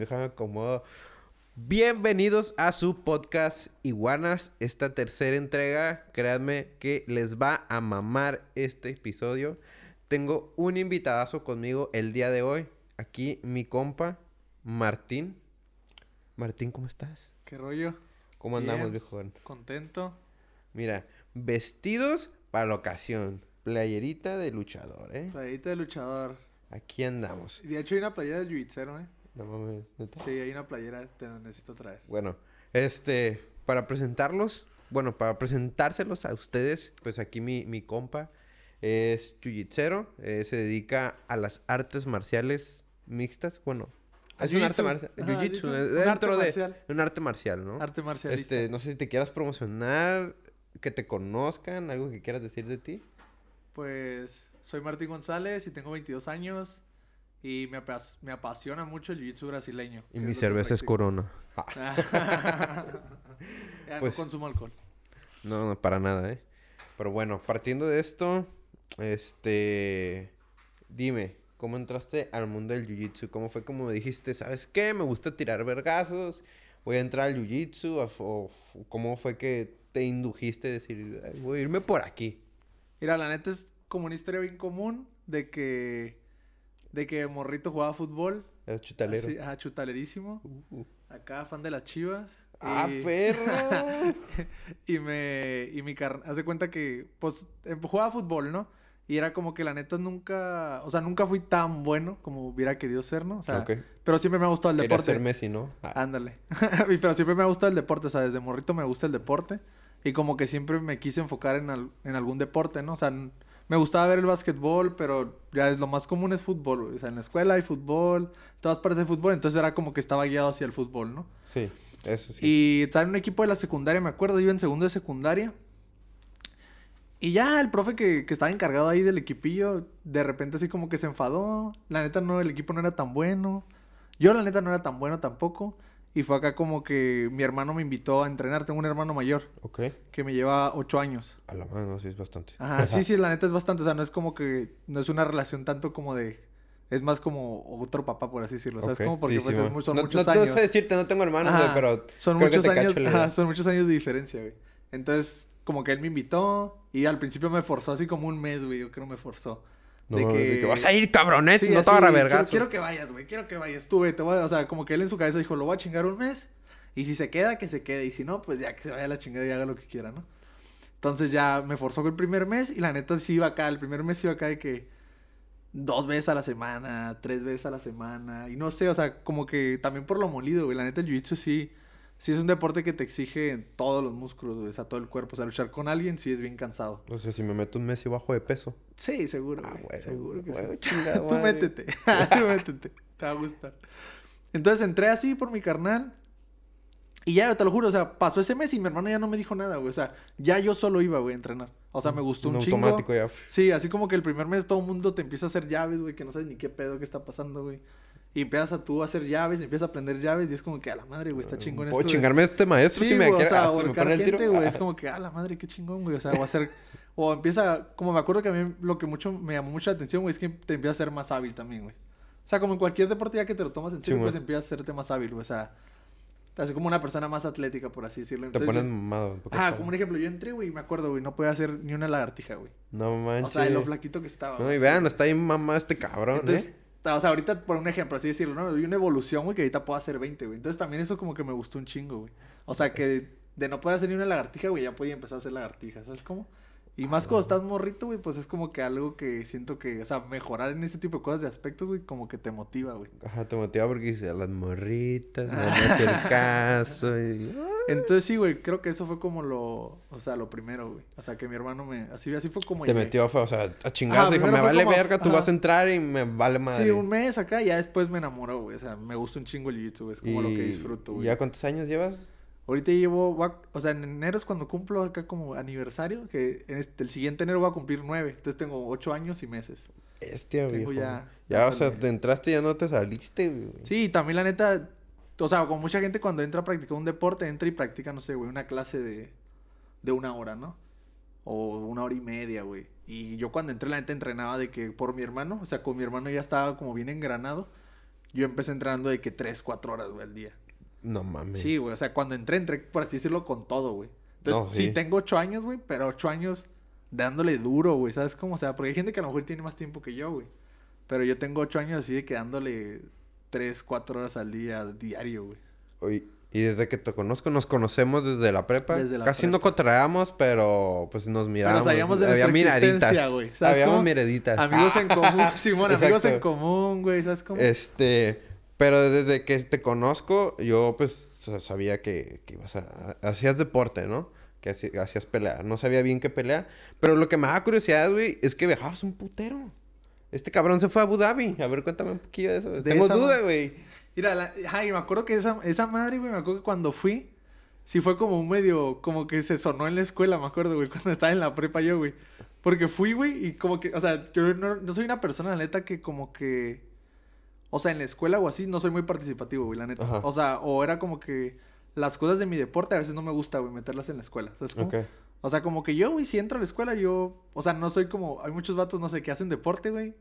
Déjame acomodo. Bienvenidos a su podcast Iguanas, esta tercera entrega. Créanme que les va a mamar este episodio. Tengo un invitadazo conmigo el día de hoy. Aquí mi compa, Martín. Martín, ¿cómo estás? ¿Qué rollo? ¿Cómo andamos, viejo? Contento. Mira, vestidos para la ocasión. Playerita de luchador, ¿eh? Playerita de luchador. Aquí andamos. De hecho hay una playera del jiu-jitsu, ¿eh? No mames, ¿neta? Sí, hay una playera, te la necesito traer. Bueno, este, para presentarlos, bueno, para presentárselos a ustedes, pues aquí mi, mi compa es jiu-jitsero, eh, se dedica a las artes marciales mixtas, bueno, es un arte marcial, jiu-jitsu, eh, Un arte dentro de marcial. un arte marcial, ¿no? Arte marcialista. Este, no sé si te quieras promocionar, que te conozcan, algo que quieras decir de ti. Pues soy Martín González y tengo 22 años y me, apas- me apasiona mucho el jiu-jitsu brasileño. Y mi cerveza es. Corona. Ah, ya Pues- no consumo alcohol. No, no, para nada, ¿eh? Pero bueno, partiendo de esto, este... Dime, ¿cómo entraste al mundo del jiu-jitsu? ¿Cómo fue como dijiste, sabes qué? Me gusta tirar vergazos, voy a entrar al jiu-jitsu. o- ¿Cómo fue que te indujiste a decir, "Ay, voy a irme por aquí? Mira, la neta es como una historia bien común de que de que morrito jugaba fútbol. Era chutalero. Así, ajá, chutalerísimo. Uh, Acá fan de las chivas. ¡Ah, y- perro! y me y mi carnal hace cuenta que pues em- jugaba fútbol, ¿no? Y era como que la neta nunca, o sea, nunca fui tan bueno como hubiera querido ser, ¿no? O sea, Ok. pero siempre me ha gustado el deporte. ser Messi, ¿no? Ah, Ándale. Pero siempre me ha gustado el deporte, o sea, desde morrito me gusta el deporte y como que siempre me quise enfocar en, al- en algún deporte, ¿no? O sea, me gustaba ver el básquetbol, pero ya es lo más común es fútbol, güey. o sea, en la escuela hay fútbol, todas partes hay fútbol, entonces era como que estaba guiado hacia el fútbol, ¿no? sí, eso sí. Y estaba en un equipo de la secundaria, me acuerdo, iba en segundo de secundaria. Y ya el profe que, que estaba encargado ahí del equipillo, de repente así como que se enfadó. La neta no, el equipo no era tan bueno. Yo la neta no era tan bueno tampoco. Y fue acá como que mi hermano me invitó a entrenar. Tengo un hermano mayor Ok. que me lleva ocho años. A la mano, sí es bastante. Ajá, sí, sí, la neta es bastante. O sea, no es como que, no es una relación tanto como de... Es más como otro papá, por así decirlo. ¿Sabes? Ok, Como porque sí, pues, sí, es son no, muchos no, años. No sé decirte, no tengo hermanos, Ajá, pero son creo que muchos te años, ajá, son muchos años de diferencia, güey. Entonces, como que él me invitó y al principio me forzó así como un mes, güey, yo creo me forzó. No, de que... vas a ir, Sí, cabrones, si no te agarra quiero, vergazo. quiero que vayas, güey, quiero que vayas. Tú, güey, te voy a- o sea, como que él en su cabeza dijo, lo voy a chingar un mes y si se queda, que se quede y si no, pues ya que se vaya a la chingada y haga lo que quiera, ¿no? Entonces ya me forzó el primer mes y la neta sí iba acá, el primer mes iba acá de que dos veces a la semana, tres veces a la semana. Y no sé, o sea, como que también por lo molido, güey. La neta, el jiu-jitsu sí, sí es un deporte que te exige todos los músculos, güey, o sea, todo el cuerpo. O sea, luchar con alguien sí es bien cansado. O sea, si me meto un mes y bajo de peso. Sí, seguro. Ah, güey, seguro que güey, sí. chingada Tú métete. Tú métete. Te va a gustar. Entonces entré así por mi carnal. Y ya, te lo juro, o sea, pasó ese mes y mi hermano ya no me dijo nada, güey. O sea, ya yo solo iba, güey, a entrenar. O sea, me gustó un, chingo. automático ya. Sí, así como que el primer mes todo el mundo te empieza a hacer llaves, güey, que no sabes ni qué pedo que está pasando, güey. Y empiezas a tú a hacer llaves, empiezas a aprender llaves y es como que a la madre, güey, está chingón esto. Puedo de- chingarme a este maestro Sí, si me quiere o sea, ah, si me ahorcar pone el tiro. güey, es Ah. como que, ah, la madre, qué chingón, güey, o sea, o hacer, o empieza, como me acuerdo que a mí lo que mucho, me llamó mucha atención, güey, es que te empieza a ser más hábil también, güey. O sea, como en cualquier deporte ya que te lo tomas en Sí, serio, pues empiezas a hacerte más hábil, güey, o sea, te hace como una persona más atlética, por así decirlo. Te pones yo- mamado. Ah, como un ejemplo, yo entré, güey, y me acuerdo, güey, no podía hacer ni una lagartija, güey. No manches. O sea, de lo flaquito que estaba. No, y vean, está ahí mamá este cabrón, Entonces, ¿eh? O sea, ahorita, por un ejemplo, así decirlo, ¿no? Vi una evolución, güey, que ahorita puedo hacer 20, güey. Entonces también eso como que me gustó un chingo, güey. O sea, que de, de no poder hacer ni una lagartija, güey, ya podía empezar a hacer lagartijas, ¿sabes cómo? Y más cuando estás morrito, güey, pues es como que algo que siento que, o sea, mejorar en ese tipo de cosas de aspectos, güey, como que te motiva, güey. Ajá, te motiva porque dice a las morritas, no el caso. Y... Entonces sí, güey, creo que eso fue como lo, o sea, lo primero, güey. O sea, que mi hermano me, así, así fue como Te llegué. metió, o sea, a chingazo. Ajá, dijo, me fue vale como- verga, tú ajá. vas a entrar y me vale madre. Sí, un mes acá y ya después me enamoró, güey. O sea, me gusta un chingo el jiu-jitsu, güey. Es como lo que Y- disfruto, ¿Y güey. ya cuántos años llevas? Ahorita llevo, a- o sea, en enero es cuando cumplo acá como aniversario, que en este- el siguiente enero voy a cumplir nueve. Entonces tengo ocho años y meses. Este, Tengo viejo. ya- Ya, o sea, te entraste y ya no te saliste, güey. Sí, y también la neta, o sea, con mucha gente cuando entra a practicar un deporte, entra y practica, no sé, güey, una clase de, de una hora, ¿no? O una hora y media, güey. Y yo cuando entré, la neta entrenaba de que por mi hermano, o sea, con mi hermano ya estaba como bien engranado. yo empecé entrenando de que 3, 4 horas, güey, al día. No mames. Sí, güey, o sea, cuando entré, entré, por así decirlo, con todo, güey. Entonces, No, sí. sí. tengo 8 años, güey, pero 8 años dándole duro, güey, ¿sabes cómo? O sea, porque hay gente que a lo mejor tiene más tiempo que yo, güey. Pero yo tengo 8 años así de que dándole 3, 4 horas al día, diario, güey. Oye, y desde que te conozco, nos conocemos desde la prepa. Desde la Casi prepa. no contraíamos, pero pues nos mirábamos. sabíamos de Había miraditas. güey. ¿Sabes Habíamos cómo? miraditas. Amigos en común, Simón, amigos en común, güey, ¿sabes cómo? Este, pero desde que te conozco, yo pues sa- sabía que, que ibas a... Hacías deporte, ¿no? Que hacías pelea. No sabía bien qué pelea. Pero lo que me da curiosidad, güey, es que viajabas un putero. Este cabrón se fue a Abu Dhabi. A ver, cuéntame un poquillo de eso. De Tengo duda, güey. Mira, la, ay, me acuerdo que esa, esa madre, güey, me acuerdo que cuando fui, sí fue como un medio, como que se sonó en la escuela, me acuerdo, güey, cuando estaba en la prepa yo, güey. Porque fui, güey, y como que, o sea, yo no, no soy una persona, la neta, que como que, o sea, en la escuela o así, no soy muy participativo, güey, la neta. Ajá. O sea, o era como que las cosas de mi deporte a veces no me gusta, güey, meterlas en la escuela, ¿sabes cómo? O sea, como que yo, güey, si entro a la escuela, yo, o sea, no soy como, hay muchos vatos, no sé, que hacen deporte, güey,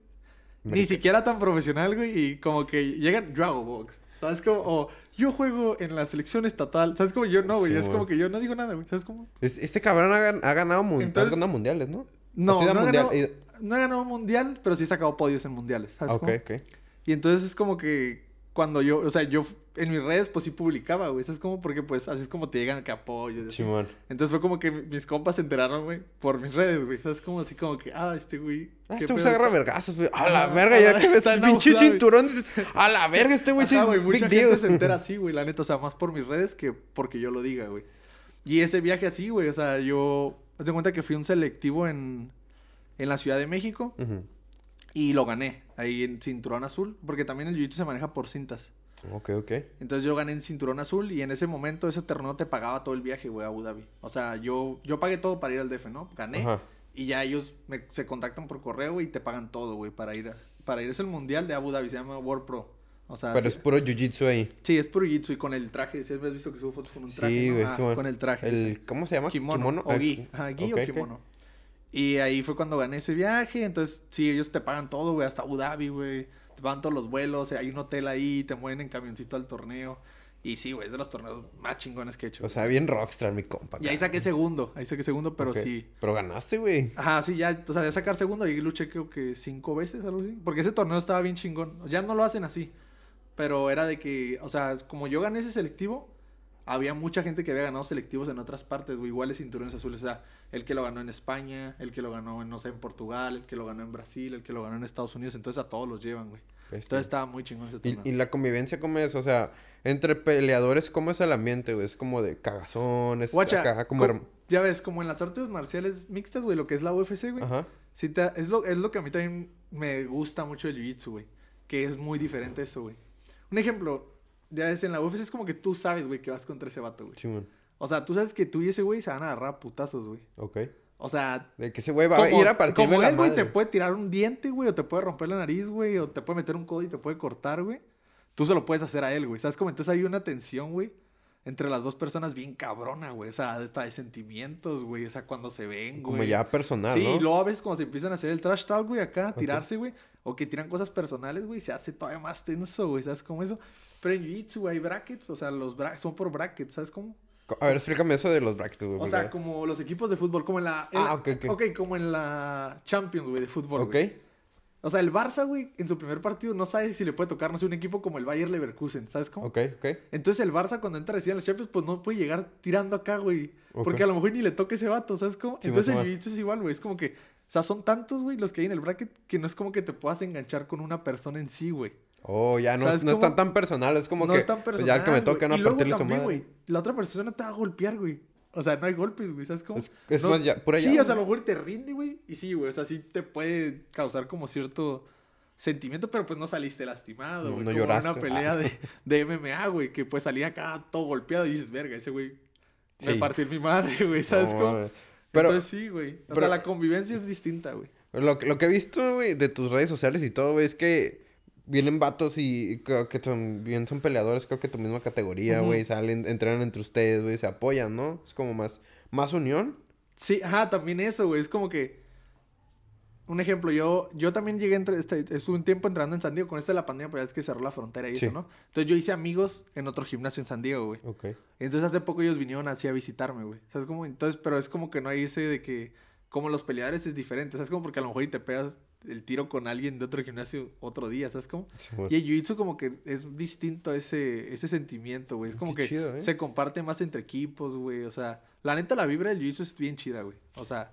ni siquiera tan profesional, güey, y como que llegan, yo hago box, ¿sabes cómo? O yo juego en la selección estatal, ¿sabes cómo? Yo no, güey, Sí, es como que yo no digo nada, güey, ¿sabes cómo? Es- Este cabrón ha, gan- ha ganado, mun- Entonces- ha ganado mundiales, ¿no? No, Ha no, ha mundial- ganado, y- no he ganado un mundial, pero sí he sacado podios en mundiales, ¿sabes Ah, Ok, cómo? ok. Y entonces es como que cuando yo, o sea, yo en mis redes pues sí publicaba, güey, ¿sabes cómo? Porque pues así es como te llegan que apoyo. Simón. Entonces fue como que mi- mis compas se enteraron, güey, por mis redes, güey, ¿sabes? Como así como que, ah, este güey. Ah, ¿qué este güey se agarra está?" vergazos, güey. A la verga, ya que ves el pinche cinturón, dices, a la verga, este güey sí es güey, mucha gente se entera así, güey, la neta, o sea, más por mis redes que porque yo lo diga, güey. Y ese viaje así, güey, o sea, yo, haz de cuenta que fui un selectivo en, en la Ciudad de México Ujú. Y lo gané ahí en cinturón azul, porque también el jiu-jitsu se maneja por cintas. Ok, ok. Entonces yo gané en cinturón azul y en ese momento ese torneo te pagaba todo el viaje, güey, a Abu Dhabi. O sea, yo, yo pagué todo para ir al DF, ¿no? Gané. Ajá. Y ya ellos me- se contactan por correo y te pagan todo, güey, para ir a, para ir. Es el mundial de Abu Dhabi, se llama World Pro. O sea, Pero sí- es puro jiu-jitsu ahí. Sí, es puro jiu-jitsu y con el traje. Si has visto que subo fotos con un traje, Sí, ¿no? Ah, con el traje. El. ¿Cómo se llama? Kimono. O Ah, gi. Ajá, gi ok, o kimono. Y ahí fue cuando gané ese viaje. Entonces, sí, ellos te pagan todo, güey, hasta Abu Dhabi, güey. Te pagan todos los vuelos. Hay un hotel ahí, te mueven en camioncito al torneo. Y sí, güey, es de los torneos más chingones que he hecho. O sea, bien rockstar, mi compa. y ahí saqué segundo. Ahí saqué segundo, pero sí. Pero ganaste, güey. Ajá, sí, ya, o sea, de sacar segundo, ahí luché creo que cinco veces, algo así. Porque ese torneo estaba bien chingón. Ya no lo hacen así. Pero era de que, o sea, como yo gané ese selectivo, había mucha gente que había ganado selectivos en otras partes, güey, iguales cinturones azules. O sea, el que lo ganó en España, el que lo ganó, en, no sé, en Portugal, el que lo ganó en Brasil, el que lo ganó en Estados Unidos. Entonces a todos los llevan, güey. Bestia. Entonces estaba muy chingón ese Y, torneo. y la convivencia, ¿cómo es? O sea, entre peleadores, ¿cómo es el ambiente, güey? Es como de cagazones, Guacha, acá, como... co- ya ves, como en las artes marciales mixtas, güey, lo que es la UFC, güey. Ajá. Te- es, lo, es lo que a mí también me gusta mucho del jiu-jitsu, güey. Que es muy diferente eso, güey. Un ejemplo, ya ves, en la UFC es como que tú sabes, güey, que vas contra ese vato, güey. O sea, tú sabes que tú y ese güey se van a agarrar a putazos, güey. Ok. O sea, De que ese güey va a como, ir a partirme como él, güey, te puede tirar un diente, güey, o te puede romper la nariz, güey, o te puede meter un codo y te puede cortar, güey. Tú se lo puedes hacer a él, güey. ¿Sabes cómo? Entonces hay una tensión, güey, entre las dos personas bien cabrona, güey. O sea, hasta de sentimientos, güey. O sea, cuando se ven, güey. Como ya personal, Sí, ¿no? y luego a veces cuando se empiezan a hacer el trash talk, güey, acá, tirarse, güey, o que tiran cosas personales, güey, se hace todavía más tenso, güey, ¿sabes cómo eso? Pero en Jiu-Jitsu, hay brackets, o sea, los brackets son por brackets, ¿sabes cómo? A ver, explícame eso de los brackets, güey. O sea, como los equipos de fútbol, como en la... en Ah, ok, ok. Ok, como en la Champions, güey, de fútbol, Ok. güey. O sea, el Barça, güey, en su primer partido no sabe si le puede tocar, no sé, un equipo como el Bayer Leverkusen, ¿sabes cómo? Ok, ok. Entonces el Barça cuando entra recién a la Champions, pues no puede llegar tirando acá, güey. Porque a lo mejor ni le toque ese vato, ¿sabes cómo? Sí, Entonces el jiu-jitsu es igual, güey. Es como que, o sea, son tantos, güey, los que hay en el bracket que no es como que te puedas enganchar con una persona en sí, güey. Oh, ya no, ¿Sabes no es cómo? tan, tan personal. Es como no que... es tan pues, personal, ya que me toca. ¿no? Partirle su madre. güey, la otra persona te va a golpear, güey. O sea, no hay golpes, güey, ¿sabes cómo? Es- es No- más, ya- pura Sí, o sea, a lo mejor te rinde, güey. Y sí, güey, o sea, sí te puede causar como cierto sentimiento, pero pues no saliste lastimado, No- güey. no como en lloraste. una pelea de, de MMA, güey, que pues salía acá todo golpeado y dices, verga, ese güey me Sí. partió mi madre, güey, ¿sabes No, cómo? Pero Entonces sí, güey. O pero- sea, la convivencia es distinta, güey. lo, que- lo que he visto, güey, de tus redes sociales y todo, güey, es que vienen vatos y creo que son, bien son peleadores, creo que tu misma categoría, güey, salen, entrenan entre ustedes, güey, se apoyan, ¿no? Es como más, más unión. Sí, ajá, también eso, güey. Es como que. un ejemplo, yo, yo también llegué, entre, este, estuve un tiempo entrando en San Diego con esto de la pandemia, pero es que cerró la frontera y Sí. eso, ¿no? Entonces yo hice amigos en otro gimnasio en San Diego, güey. Ok. Entonces hace poco ellos vinieron así a visitarme, güey. ¿Sabes cómo? Entonces, pero es como que no hay ese de que, como los peleadores es diferente, ¿sabes cómo? Porque a lo mejor y te pegas el tiro con alguien de otro gimnasio otro día, ¿sabes cómo? Y el jiu-jitsu como que es distinto ese, ese sentimiento, güey. Es como Qué que chido, ¿eh? se comparte más entre equipos, güey. O sea, la neta la vibra del jiu-jitsu es bien chida, güey. O sea,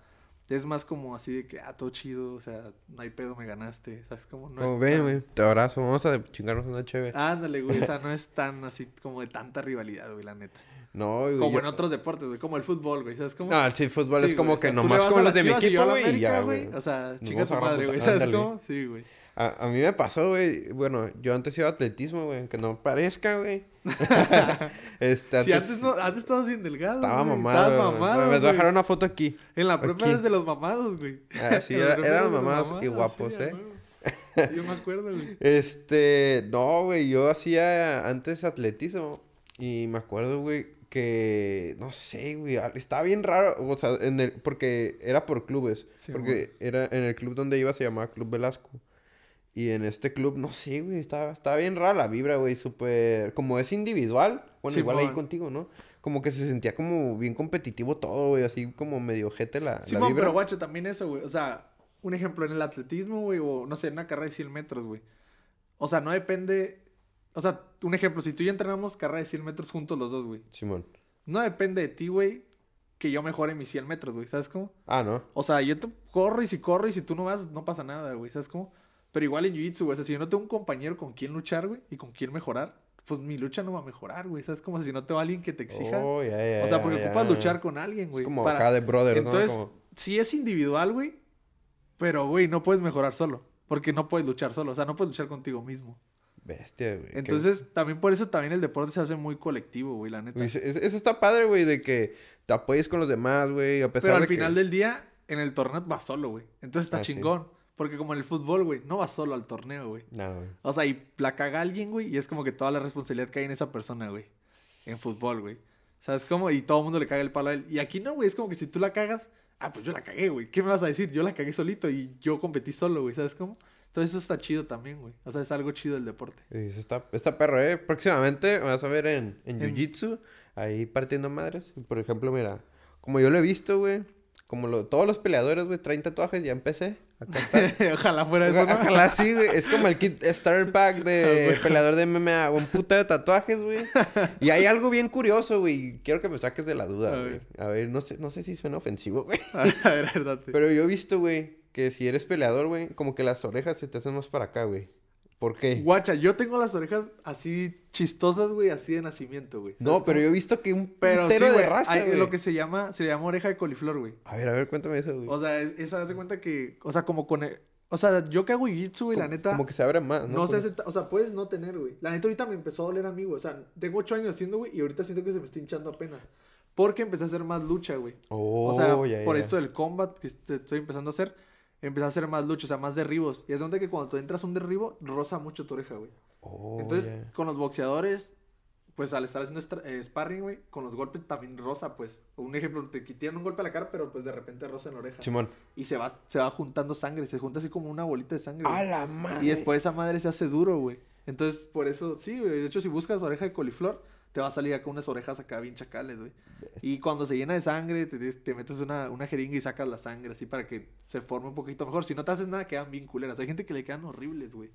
es más como así de que, ah, todo chido, o sea, no hay pedo, me ganaste, ¿sabes cómo? No Como es ven, tan- güey, te abrazo, vamos a chingarnos una chévere. Ándale, güey, o sea, no es tan así como de tanta rivalidad, güey, la neta. no, güey. Como yo- en otros deportes, güey, como el fútbol, güey, ¿sabes cómo? No, el sí, fútbol Sí, es como güey, o que sea, nomás como los de mi equipo, güey, ya, güey. O sea, Nos chinga vamos tu madre, güey, ¿sabes cómo? Sí, güey. A, a mí me pasó, güey. Bueno, yo antes iba a atletismo, güey. Aunque no parezca, güey. este, antes, antes, no, antes estabas bien delgado, estaba güey. mamado. Estabas güey. mamado, Me güey. dejar una foto aquí. En la prepa eres de los mamados, güey. Ah, sí, era- eran los mamados y guapos, sí, ¿eh? Yo me acuerdo, güey. Este, no, güey. Yo hacía antes atletismo. Y me acuerdo, güey, que no sé, güey. Estaba bien raro. O sea, en el, porque era por clubes. Sí, porque era en el club donde iba se llamaba Club Velasco. Y en este club, no sé, güey, estaba, estaba bien rara la vibra, güey, súper... Como es individual, bueno, igual ahí contigo, ¿no? Como que se sentía como bien competitivo todo, güey, así como medio jete la, la Simón, vibra. pero guacho, también eso, güey. O sea, un ejemplo en el atletismo, güey, o no sé, en una carrera de 100 metros, güey. O sea, no depende. O sea, un ejemplo, si tú y yo entrenamos carrera de 100 metros juntos los dos, güey. Simón. No depende de ti, güey, que yo mejore mis 100 metros, güey. ¿Sabes cómo? Ah, ¿no? O sea, yo te corro y si corro y si tú no vas, no pasa nada, güey. ¿Sabes cómo? Pero igual en Jiu-Jitsu, güey. O sea, si yo no tengo un compañero con quien luchar, güey, y con quien mejorar, pues mi lucha no va a mejorar, güey. ¿Sabes cómo? Si no tengo alguien que te exija. Oh, o sea, porque ocupas luchar con alguien, güey. Es como para- acá de brothers, Entonces, ¿no? Como... sí es individual, güey. Pero, güey, no puedes mejorar solo. Porque no puedes luchar solo. O sea, no puedes luchar contigo mismo. Bestia, güey. Entonces, también por eso también el deporte se hace muy colectivo, güey, la neta. Eso, eso está padre, güey, de que te apoyes con los demás, güey, a pesar Pero al de que- final del día, en el torneo vas solo, güey. Entonces está Ah, sí. Porque como en el fútbol, güey, no vas solo al torneo, güey. No, güey. O sea, y la caga alguien, güey, y es como que toda la responsabilidad cae en esa persona, güey. En fútbol, güey. ¿Sabes cómo? Y todo el mundo le caga el palo a él. Y aquí no, güey, es como que si tú la cagas, ah, pues yo la cagué, güey. ¿Qué me vas a decir? Yo la cagué solito y yo competí solo, güey. ¿Sabes cómo? Entonces eso está chido también, güey. O sea, es algo chido del deporte. Eso está, está perro, ¿eh? Próximamente me vas a ver en, en En- Jiu-Jitsu, ahí partiendo madres. Por ejemplo, mira, como yo lo he visto, güey, como lo- todos los peleadores, güey, traen tatuajes, ya empecé. Acá está. Ojalá fuera eso, ¿no? Ojalá sí, güey. Es como el kit starter pack Ah, de güey. peleador de MMA. Un puta de tatuajes, güey. Y hay algo bien curioso, güey. Quiero que me saques de la duda, güey. A ver, no sé, no sé si suena ofensivo, güey. A ver, verdad. Pero yo he visto, güey, que si eres peleador, güey, como que las orejas se te hacen más para acá, güey. ¿Por qué? Guacha, yo tengo las orejas así chistosas, güey, así de nacimiento, güey. No, ¿Sabes pero yo he visto que un Pero sí, de güey, raza, hay güey. lo que se llama, se llama oreja de coliflor, güey. A ver, a ver, cuéntame eso, güey. O sea, es- esa, haz de cuenta que, o sea, como con, el- o sea, yo que hago jiu-jitsu, güey, la neta, Como que se abre más, ¿no? no ta- o sea, puedes no tener, güey. La neta ahorita me empezó a doler a mí, güey. O sea, tengo ocho años haciendo, güey, y ahorita siento que se me está hinchando apenas. Porque empecé a hacer más lucha, güey. Oh, o sea, ya, por ya. esto del combat que est- estoy empezando a hacer, empecé a hacer más lucha, o sea, más derribos. Y es donde que cuando tú entras a un derribo, roza mucho tu oreja, güey. Oh, Entonces, con los boxeadores, pues al estar haciendo eh, sparring, güey, con los golpes también rosa, pues. Un ejemplo, te tiran un golpe a la cara, pero pues de repente roza en la oreja. Simón. Y se va, se va juntando sangre, se junta así como una bolita de sangre. güey. ¡A la madre! Y después esa madre se hace duro, güey. Entonces, por eso, sí, güey. De hecho, si buscas oreja de coliflor, te va a salir acá unas orejas acá bien chacales, güey. Y cuando se llena de sangre, te, te metes una, una jeringa y sacas la sangre, así para que se forme un poquito mejor. Si no te haces nada, quedan bien culeras. Hay gente que le quedan horribles, güey.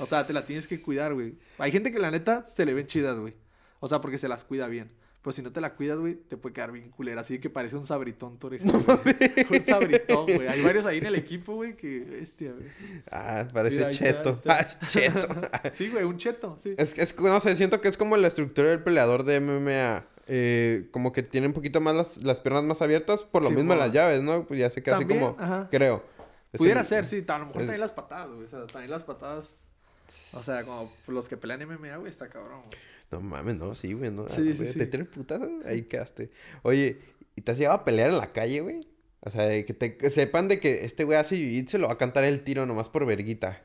O sea, te la tienes que cuidar, güey. Hay gente que la neta se le ven chidas, güey. O sea, porque se las cuida bien. Pues si no te la cuidas, güey, te puede quedar bien culera. Así que parece un sabritón tu oreja. güey. un sabritón, güey. Hay varios ahí en el equipo, güey, que bestia, güey. Ah, parece Mira, cheto. Ah, cheto. Sí, güey, un cheto, sí. es, es, no sé, siento que es como la estructura del peleador de MMA. Eh, como que tiene un poquito más las, las piernas más abiertas, por lo Sí, mismo mo. las llaves, ¿no? Pues ya sé que así como, ajá. creo. Pudiera ser, sí. A lo mejor es- también las patadas, güey. O sea, también las patadas. O sea, como los que pelean MMA, güey, está cabrón, güey. No mames, no, sí, güey, no. Sí, ah, sí, güey, sí. Te tiene putazo, ahí quedaste. Oye, ¿y te has llegado a pelear en la calle, güey? O sea, que te que sepan de que este güey hace jiu-jitsu, lo va a cantar el tiro nomás por verguita.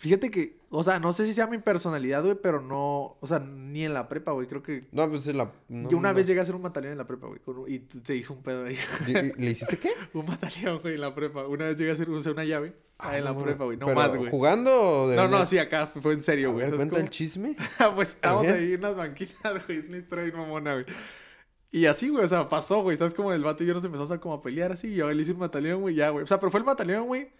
Fíjate que, o sea, no sé si sea mi personalidad, güey, pero no, o sea, ni en la prepa, güey, creo que... No, pues es la... no, yo una no. vez llegué a hacer un batallón en la prepa, güey, con y se hizo un pedo ahí. ¿Y- y- ¿Le hiciste qué? un batallón, güey, en la prepa. Una vez llegué a hacer o sea, una llave ah, en la no, prepa, güey, no pero, más, güey. ¿Jugando de No, no, sí, acá fue en serio, güey. ver, ¿sabes cuenta el cómo? chisme. pues estábamos ahí en unas banquitas, güey, es una historia bien mamona, güey. Y así, güey, o sea, pasó, güey, ¿sabes? Como el vato y yo nos empezamos a como a pelear así, y yo le hice un batallón, güey, ya, güey. O sea, pero fue el batallón, güey,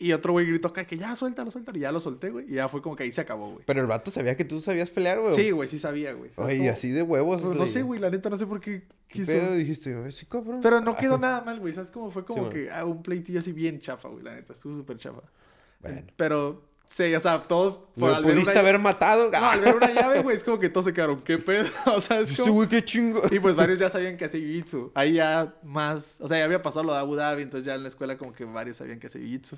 y otro güey gritó acá que ya, suéltalo, suéltalo, y ya lo solté, güey, y ya fue como que ahí se acabó, güey. Pero el vato sabía que tú sabías pelear, güey. Sí, güey, sí sabía, güey. ¿sabes Oye, y así de huevos. Pues no sé, güey, la neta no sé por qué ¿Qué quiso. pedo? Dijiste, "Ay, sí, cabrón. Pero no quedó nada mal, güey, ¿sabes cómo? Fue como Sí, que ah, un pleitillo así bien chafa, güey, la neta, estuvo súper chafa. Bueno. Pero, sí, o sea, todos... por ¿Lo al ver pudiste una- haber matado? No, al ver una llave, güey, es como que todos se quedaron, ¿qué pedo? O sea, es Este como... güey, qué chingo. Y pues varios ya sabían que hacía jiu-jitsu. Ahí ya más, o sea, ya había pasado lo de Abu Dhabi, entonces ya en la escuela como que varios sabían que hacía jiu-jitsu.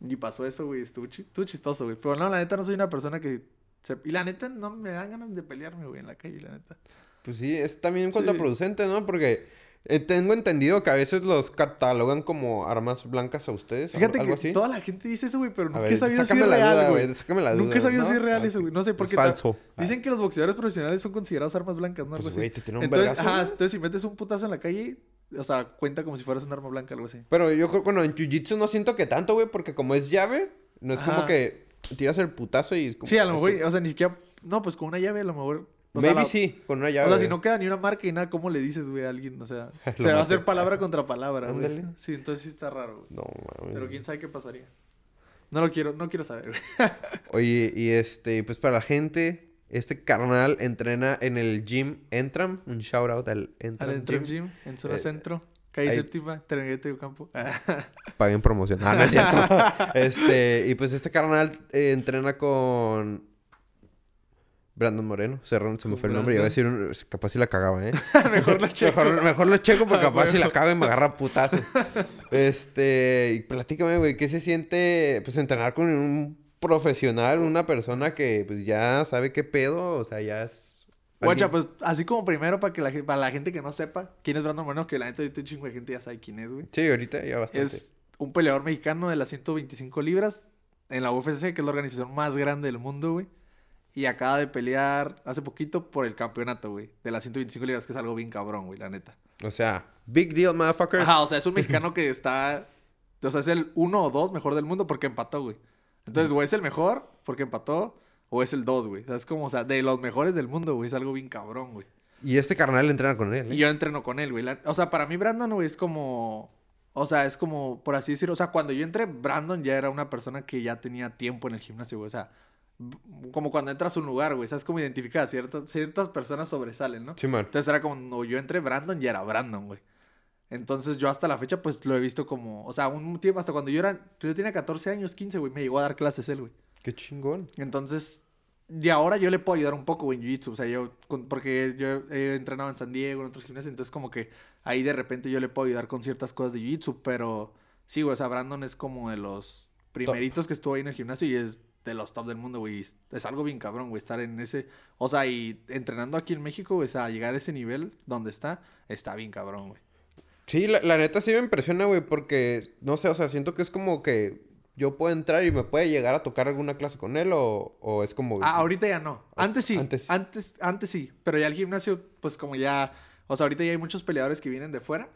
Y pasó eso, güey, estuvo, chi- estuvo chistoso, güey. Pero no, la neta no soy una persona que... se- Y la neta no me dan ganas de pelearme, güey, en la calle, la neta. Pues sí, es también Sí. contraproducente, ¿no? Porque eh, tengo entendido que a veces los catalogan como armas blancas a ustedes. Fíjate algo que así. toda la gente dice eso, güey, pero nunca ver, he sabido si sácame es la real, güey. Sácame. Nunca he sabido si es real Ah, eso, güey. No sé, porque Es ta- falso. Dicen que los boxeadores profesionales son considerados armas blancas, ¿no? Pues, güey, te tiran un entonces, vergazo, ajá, entonces si metes un putazo en la calle, o sea, cuenta como si fueras un arma blanca, algo así. Pero yo creo, bueno, en Jiu-Jitsu no siento que tanto, güey, porque como es llave, no es como que tiras el putazo y... como- Sí, a lo mejor, así. o sea, ni siquiera... No, pues con una llave a lo mejor... o sea, Maybe la- sí, con una llave. O sea, si no queda ni una marca y nada, ¿cómo le dices, güey, a alguien? O sea, se va a hacer palabra contra palabra, güey. Sí, entonces sí está raro, güey. No, mames. Pero quién sabe qué pasaría. No lo quiero, no quiero saber, güey. Oye, y este, pues para la gente, este carnal entrena en el gym Entram. Un shout out al Entram Al Entram Gym. Gym, en zona Eh, centro, calle ahí- séptima, Terenguete de Campo. Paguen promoción. Ah, no es cierto. este, y pues este carnal eh, entrena con Brandon Moreno. Se, se me fue el nombre. Iba a decir, un- capaz si la cagaba, ¿eh? Mejor lo checo. Mejor, mejor lo checo porque capaz si la cago y me agarra putazos. Este, y platícame, güey, ¿qué se siente pues entrenar con un profesional, una persona que pues ya sabe qué pedo, o sea, ya es Guacha, pues así como primero para que la, para la gente que no sepa quién es Brandon Moreno, que la neta ahorita un chingo de gente ya sabe quién es, güey. Sí, ahorita ya bastante. Es un peleador mexicano de las 125 libras en la UFC, que es la organización más grande del mundo, güey. Y acaba de pelear hace poquito por el campeonato, güey, de las 125 libras, que es algo bien cabrón, güey, la neta. O sea, big deal, motherfuckers. Ajá, o sea, es un mexicano que está. O sea, es el uno o dos mejor del mundo porque empató, güey. Entonces, o es el mejor porque empató, o es el dos, güey. O sea, es como, o sea, de los mejores del mundo, güey. Es algo bien cabrón, güey. Y este carnal entrena con él, ¿eh? Y yo entreno con él, güey. La- O sea, para mí, Brandon, güey, es como. O sea, es como, por así decirlo. O sea, cuando yo entré, Brandon ya era una persona que ya tenía tiempo en el gimnasio, güey. O sea, como cuando entras a un lugar, güey. ¿Sabes cómo identificar? Ciertas, ciertas personas sobresalen, ¿no? Sí, man. Entonces era como, yo entré, Brandon ya era Brandon, güey. Entonces yo hasta la fecha, pues lo he visto como, o sea, un tiempo, hasta cuando yo era, yo tenía 14 años, 15, güey, me llegó a dar clases él, güey. Qué chingón. Entonces, y ahora yo le puedo ayudar un poco, güey, en Jiu-Jitsu. O sea, yo, con- porque yo he entrenado en San Diego, en otros gimnasios, entonces como que ahí de repente yo le puedo ayudar con ciertas cosas de Jiu-Jitsu, pero sí, güey, o sea, Brandon es como de los primeritos que estuvo ahí en el gimnasio y es de los top del mundo, güey. Es algo bien cabrón, güey, estar en ese, o sea, y entrenando aquí en México, güey, o sea, llegar a ese nivel donde está, está bien cabrón, güey. Sí, la, la neta sí me impresiona, güey, porque, no sé, o sea, siento que es como que yo puedo entrar y me puede llegar a tocar alguna clase con él o, o es como... Ah, ahorita ya no. Antes sí. Antes. Antes. Antes, sí. Pero ya el gimnasio, pues como ya. O sea, ahorita ya hay muchos peleadores que vienen de fuera.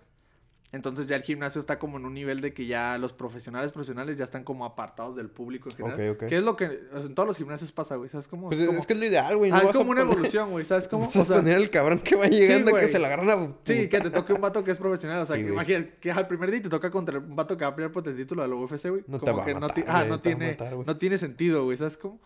Entonces ya el gimnasio está como en un nivel de que ya los profesionales profesionales ya están como apartados del público en general. Ok, ok. Que es lo que en todos los gimnasios pasa, güey. ¿Sabes cómo? Pues es como, es que es lo ideal, güey. Ah, no es a como una poner- evolución, güey. ¿Sabes cómo? A O sea, poner el cabrón que va llegando que güey. se la agarran a... Sí, que te toque un vato que es profesional. O sea, Sí, que imagínate que al primer día te toca contra un vato que va a pelear por el título de la UFC, güey. No te Como va a que no, matar, ti- ah, no te va a tiene, matar, no tiene sentido, güey. ¿Sabes cómo?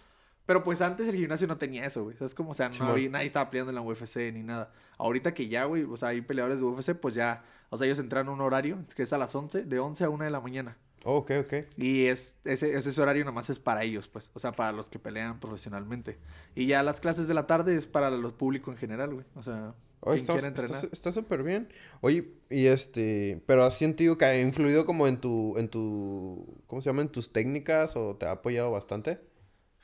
Pero pues antes el gimnasio no tenía eso, güey. ¿Sabes cómo? O sea, no había, nadie estaba peleando en la UFC ni nada. Ahorita que ya, güey, o sea, hay peleadores de UFC, pues ya, o sea, ellos entran a un horario que es a las 11, de 11 a 1 de la mañana. Oh, ok, ok. Y es, ese, ese horario nomás es para ellos, pues. O sea, para los que pelean profesionalmente. Y ya las clases de la tarde es para los público en general, güey. O sea, Oh, quien está quiera entrenar. está súper bien. Oye, y este... Pero has sentido que ha influido como en tu... En tu... ¿Cómo se llama? En tus técnicas o te ha apoyado bastante?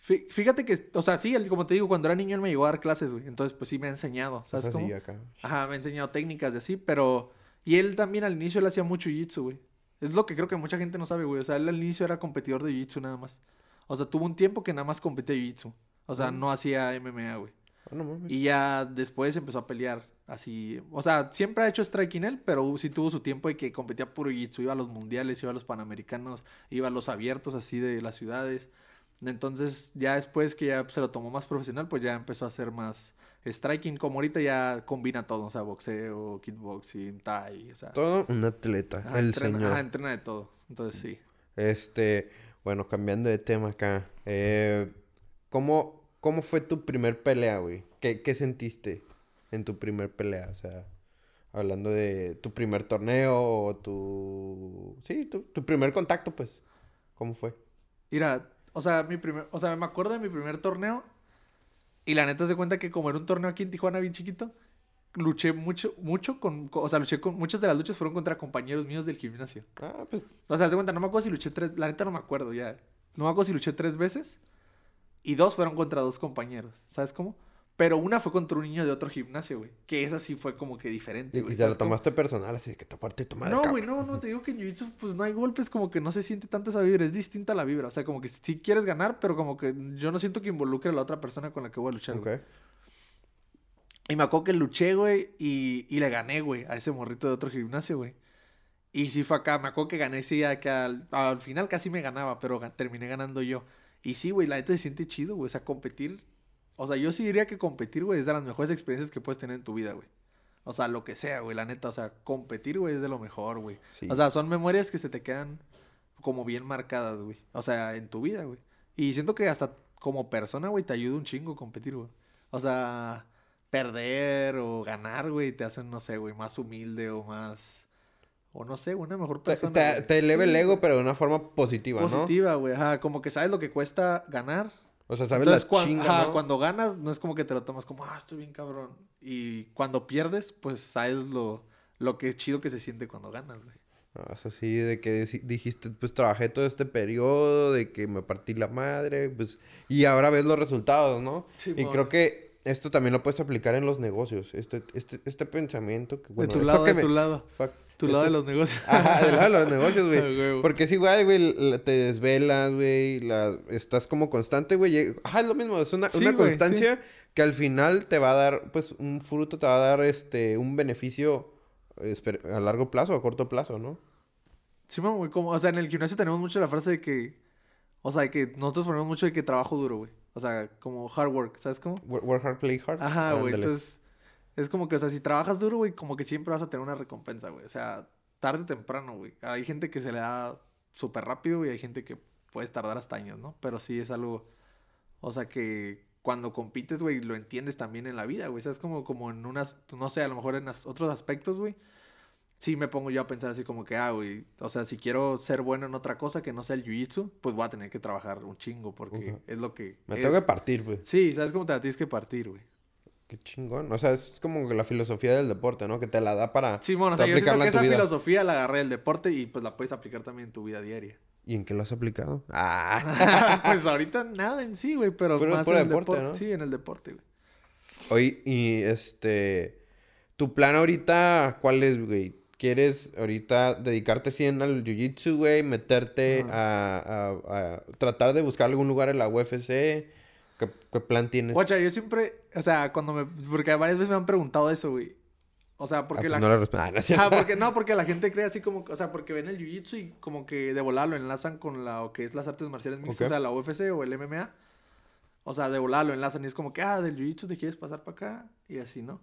Fí- Fíjate que, o sea, sí, el- como te digo, cuando era niño él me llegó a dar clases, güey. Entonces, pues sí me ha enseñado, ¿sabes cómo? sí, acá. Ajá, me ha enseñado técnicas de así, pero... Y él también al inicio él hacía mucho jiu-jitsu, güey. Es lo que creo que mucha gente no sabe, güey. O sea, él al inicio era competidor de jiu-jitsu nada más. O sea, tuvo un tiempo que nada más competía Jiu-Jitsu. O sea, Mm. no hacía MMA, güey. Ah, no. Y ya después empezó a pelear así. O sea, siempre ha hecho striking él, pero sí tuvo su tiempo de que competía puro jiu-jitsu. Iba a los mundiales, iba a los panamericanos, iba a los abiertos así de las ciudades. Entonces, ya después que ya se lo tomó más profesional, pues ya empezó a hacer más striking. Como ahorita ya combina todo, o sea, boxeo, kickboxing, thai, o sea. Todo un atleta, el entrena, señor. ajá, entrena de todo. Entonces, sí. Este, bueno, cambiando de tema acá. Eh, ¿cómo, ¿Cómo fue tu primer pelea, güey? ¿Qué, ¿Qué sentiste en tu primer pelea? O sea, hablando de tu primer torneo o tu... Sí, tu, tu primer contacto, pues. ¿Cómo fue? Mira, o sea, mi primer, o sea, me acuerdo de mi primer torneo y la neta se cuenta que como era un torneo aquí en Tijuana bien chiquito, luché mucho, mucho con, o sea, luché con, muchas de las luchas fueron contra compañeros míos del gimnasio. Ah, pues... O sea, te cuenta, no me acuerdo si luché tres, la neta no me acuerdo ya. No me acuerdo si luché tres veces y dos fueron contra dos compañeros, ¿sabes cómo? Pero una fue contra un niño de otro gimnasio, güey. Que esa sí fue como que diferente, güey. y te lo tomaste personal, así de que te parte tu madre, No, güey, no, no, te digo que en Jiu-Jitsu pues no hay golpes, como que no se siente tanto esa vibra, es distinta la vibra, o sea, como que sí quieres ganar, pero como que yo no siento que involucre a la otra persona con la que voy a luchar, güey. Ok. Y me acuerdo que luché, güey, y, y le gané, güey, a ese morrito de otro gimnasio, güey. Y sí fue acá, me acuerdo que gané, sí, acá, al, al final casi me ganaba, pero terminé ganando yo. Y sí, güey, la neta se siente chido, güey, o sea, competir, o sea, yo sí diría que competir, güey, es de las mejores experiencias que puedes tener en tu vida, güey. O sea, lo que sea, güey, la neta, o sea, competir, güey, es de lo mejor, güey. Sí. O sea, son memorias que se te quedan como bien marcadas, güey. O sea, en tu vida, güey. Y siento que hasta como persona, güey, te ayuda un chingo competir, güey. O sea, perder o ganar, güey, te hacen, no sé, güey, más humilde o más... O no sé, una mejor persona. te, te eleva Sí, el ego, pero de una forma positiva, ¿no? Positiva, güey. Ajá, como que sabes lo que cuesta ganar. O sea, sabes Entonces, la cuan- chinga, ajá, ¿no? cuando ganas, no es como que te lo tomas como, ah, estoy bien cabrón. Y cuando pierdes, pues sabes lo, lo que es chido que se siente cuando ganas, güey. No, es así de que dijiste, pues trabajé todo este periodo, de que me partí la madre, pues, y ahora ves los resultados, ¿no? Sí, y creo que esto también lo puedes aplicar en los negocios, este, este, este pensamiento que, bueno, de tu lado, de me- tu lado. fuck, Tu lado de los negocios. Ajá, del lado de los negocios, güey. Porque es igual, güey, te desvelas, güey, la- estás como constante, güey. Ajá, es lo mismo, es una, Sí, una güey, constancia que al final te va a dar, pues, un fruto, te va a dar, este, un beneficio a largo plazo, a corto plazo, ¿no? Sí, güey, como, o sea, en el gimnasio tenemos mucho la frase de que, o sea, que nosotros ponemos mucho de que trabajo duro, güey. O sea, como hard work, ¿sabes cómo? Work hard, play hard. Ajá, güey. Entonces, es como que, o sea, si trabajas duro, güey, como que siempre vas a tener una recompensa, güey. O sea, tarde o temprano, güey. Hay gente que se le da súper rápido y hay gente que puedes tardar hasta años, ¿no? Pero sí es algo, o sea, que cuando compites, güey, lo entiendes también en la vida, güey. O sea, es como, como en unas, no sé, a lo mejor en otros aspectos, güey. Sí me pongo yo a pensar así como que, ah, güey, o sea, si quiero ser bueno en otra cosa que no sea el jiu-jitsu, pues voy a tener que trabajar un chingo porque es lo que... Me es. tengo que partir, güey. Sí, ¿sabes cómo te la tienes que partir, güey? Qué chingón. O sea, es como que la filosofía del deporte, ¿no? Que te la da para Simón, o tú sea, yo siento que esa vida. filosofía la agarré del deporte y pues la puedes aplicar también en tu vida diaria. ¿Y en qué lo has aplicado? Ah. pues ahorita nada en sí, güey, pero Puro- más puro en el deporte, deporte. ¿no? Sí, en el deporte, güey. Oye, y este... ¿Tu plan ahorita cuál es, güey? ¿Quieres ahorita dedicarte 100 al jiu-jitsu, güey? ¿Meterte a, a- a tratar de buscar algún lugar en la UFC? ¿Qué, qué plan tienes? Guacha, yo siempre, o sea, cuando me, porque varias veces me han preguntado eso, güey. O sea, Ah, porque pues la... no respondo. Ah, no. Ah, porque no, porque la gente cree así como, o sea, porque ven el jiu-jitsu y como que de volada lo enlazan con la, o que es las artes marciales mixtas, o sea, la UFC o el MMA. O sea, de volada lo enlazan y es como que, ah, del jiu-jitsu te quieres pasar para acá y así, ¿no?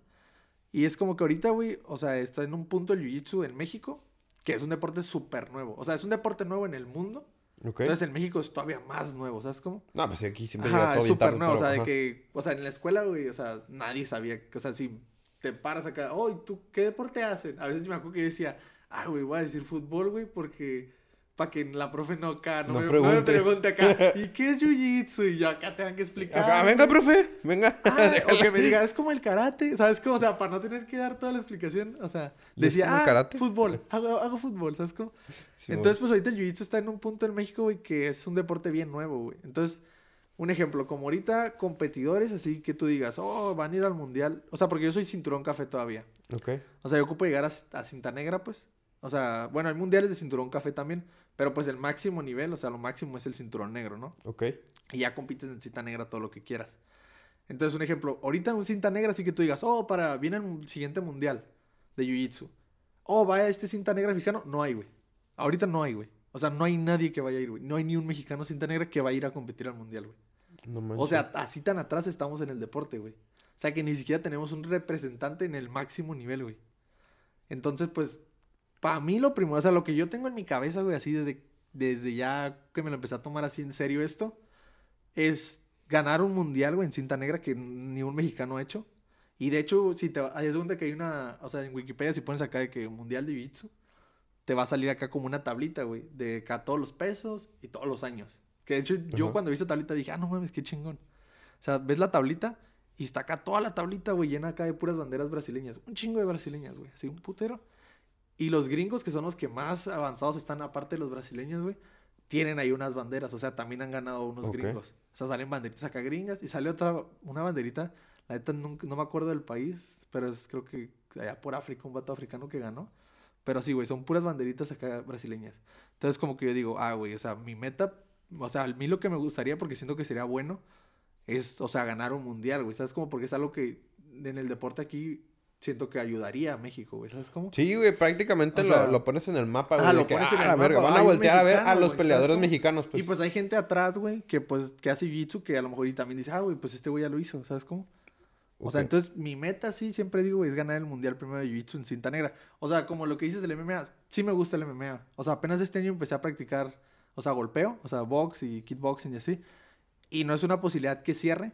Y es como que ahorita, güey, o sea, está en un punto el jiu-jitsu en México, que es un deporte súper nuevo. O sea, es un deporte nuevo en el mundo. Ok. Entonces en México es todavía más nuevo, ¿sabes cómo? No, pues aquí siempre Ajá, llega todo es súper nuevo, o sea, de que, o sea, en la escuela, güey, o sea, nadie sabía, o sea, si te paras acá, oh, ¿y tú qué deporte hacen? A veces yo me acuerdo que yo decía, ah, güey, voy a decir fútbol, güey, porque, para que la profe no acá, no, No me, no me pregunte. acá, ¿y qué es jiu-jitsu? Y yo acá tengan que explicar. Acá, venga, profe, venga. Ah, o que me diga, es como el karate, ¿sabes cómo? O sea, para no tener que dar toda la explicación, o sea, ¿Y es decía, ah, karate? fútbol, hago, hago fútbol, ¿sabes cómo? Sí, Entonces, pues ahorita el jiu-jitsu está en un punto en México, güey, que es un deporte bien nuevo, güey. Entonces, un ejemplo, como ahorita competidores, así que tú digas, oh, van a ir al mundial. O sea, porque yo soy cinturón café todavía. Ok. O sea, yo ocupo llegar a, a cinta negra, pues. O sea, bueno, hay mundiales de cinturón café también. Pero pues el máximo nivel, o sea, lo máximo es el cinturón negro, ¿no? Ok. Y ya compites en cinta negra todo lo que quieras. Entonces, un ejemplo, ahorita un cinta negra sí que tú digas, oh, para, viene el siguiente mundial de Jiu-Jitsu. Oh, vaya este cinta negra mexicano. No hay, güey. Ahorita no hay, güey. O sea, no hay nadie que vaya a ir, güey. No hay ni un mexicano cinta negra que vaya a ir a competir al mundial, güey. No O manches. sea, así tan atrás estamos en el deporte, güey. O sea, que ni siquiera tenemos un representante en el máximo nivel, güey. Entonces, pues, para mí lo primero, o sea, lo que yo tengo en mi cabeza, güey, así desde, desde ya que me lo empecé a tomar así en serio esto, es ganar un mundial, güey, en cinta negra que ni un mexicano ha hecho. Y de hecho, si te hay segunda que hay una, o sea, en Wikipedia si pones acá de que mundial de Jiu-Jitsu, te va a salir acá como una tablita, güey, de acá todos los pesos y todos los años. Que de hecho, yo cuando vi esa tablita dije, ah, no mames, qué chingón. O sea, ves la tablita y está acá toda la tablita, güey, llena acá de puras banderas brasileñas. Un chingo de brasileñas, güey, así un putero. Y los gringos, que son los que más avanzados están aparte de los brasileños, güey, tienen ahí unas banderas. O sea, también han ganado unos Ok. gringos. O sea, salen banderitas acá gringas y sale otra, una banderita. La neta nunca- no me acuerdo del país, pero es creo que allá por África, un vato africano que ganó. Pero sí, güey, son puras banderitas acá brasileñas. Entonces, como que yo digo, ah, güey, o sea, mi meta, o sea, a mí lo que me gustaría, porque siento que sería bueno, es, o sea, ganar un mundial, güey. ¿Sabes? Como porque es algo que en el deporte aquí siento que ayudaría a México, güey. ¿Sabes cómo? Sí, güey, prácticamente O lo, sea- lo pones en el mapa, güey. De lo que, pones en ah, el la verga, mapa, van a voltear a ver a los güey, peleadores mexicanos, pues. Y pues hay gente atrás, güey, que pues que hace jiu-jitsu que a lo mejor y también dice, ah, güey, pues este güey ya lo hizo, ¿sabes cómo? O sea, entonces mi meta sí, siempre digo, güey, es ganar el mundial primero de jiu-jitsu en cinta negra. O sea, como lo que dices del MMA, sí me gusta el MMA. O sea, apenas este año empecé a practicar, o sea, golpeo, o sea, box y kickboxing y así. Y no es una posibilidad que cierre,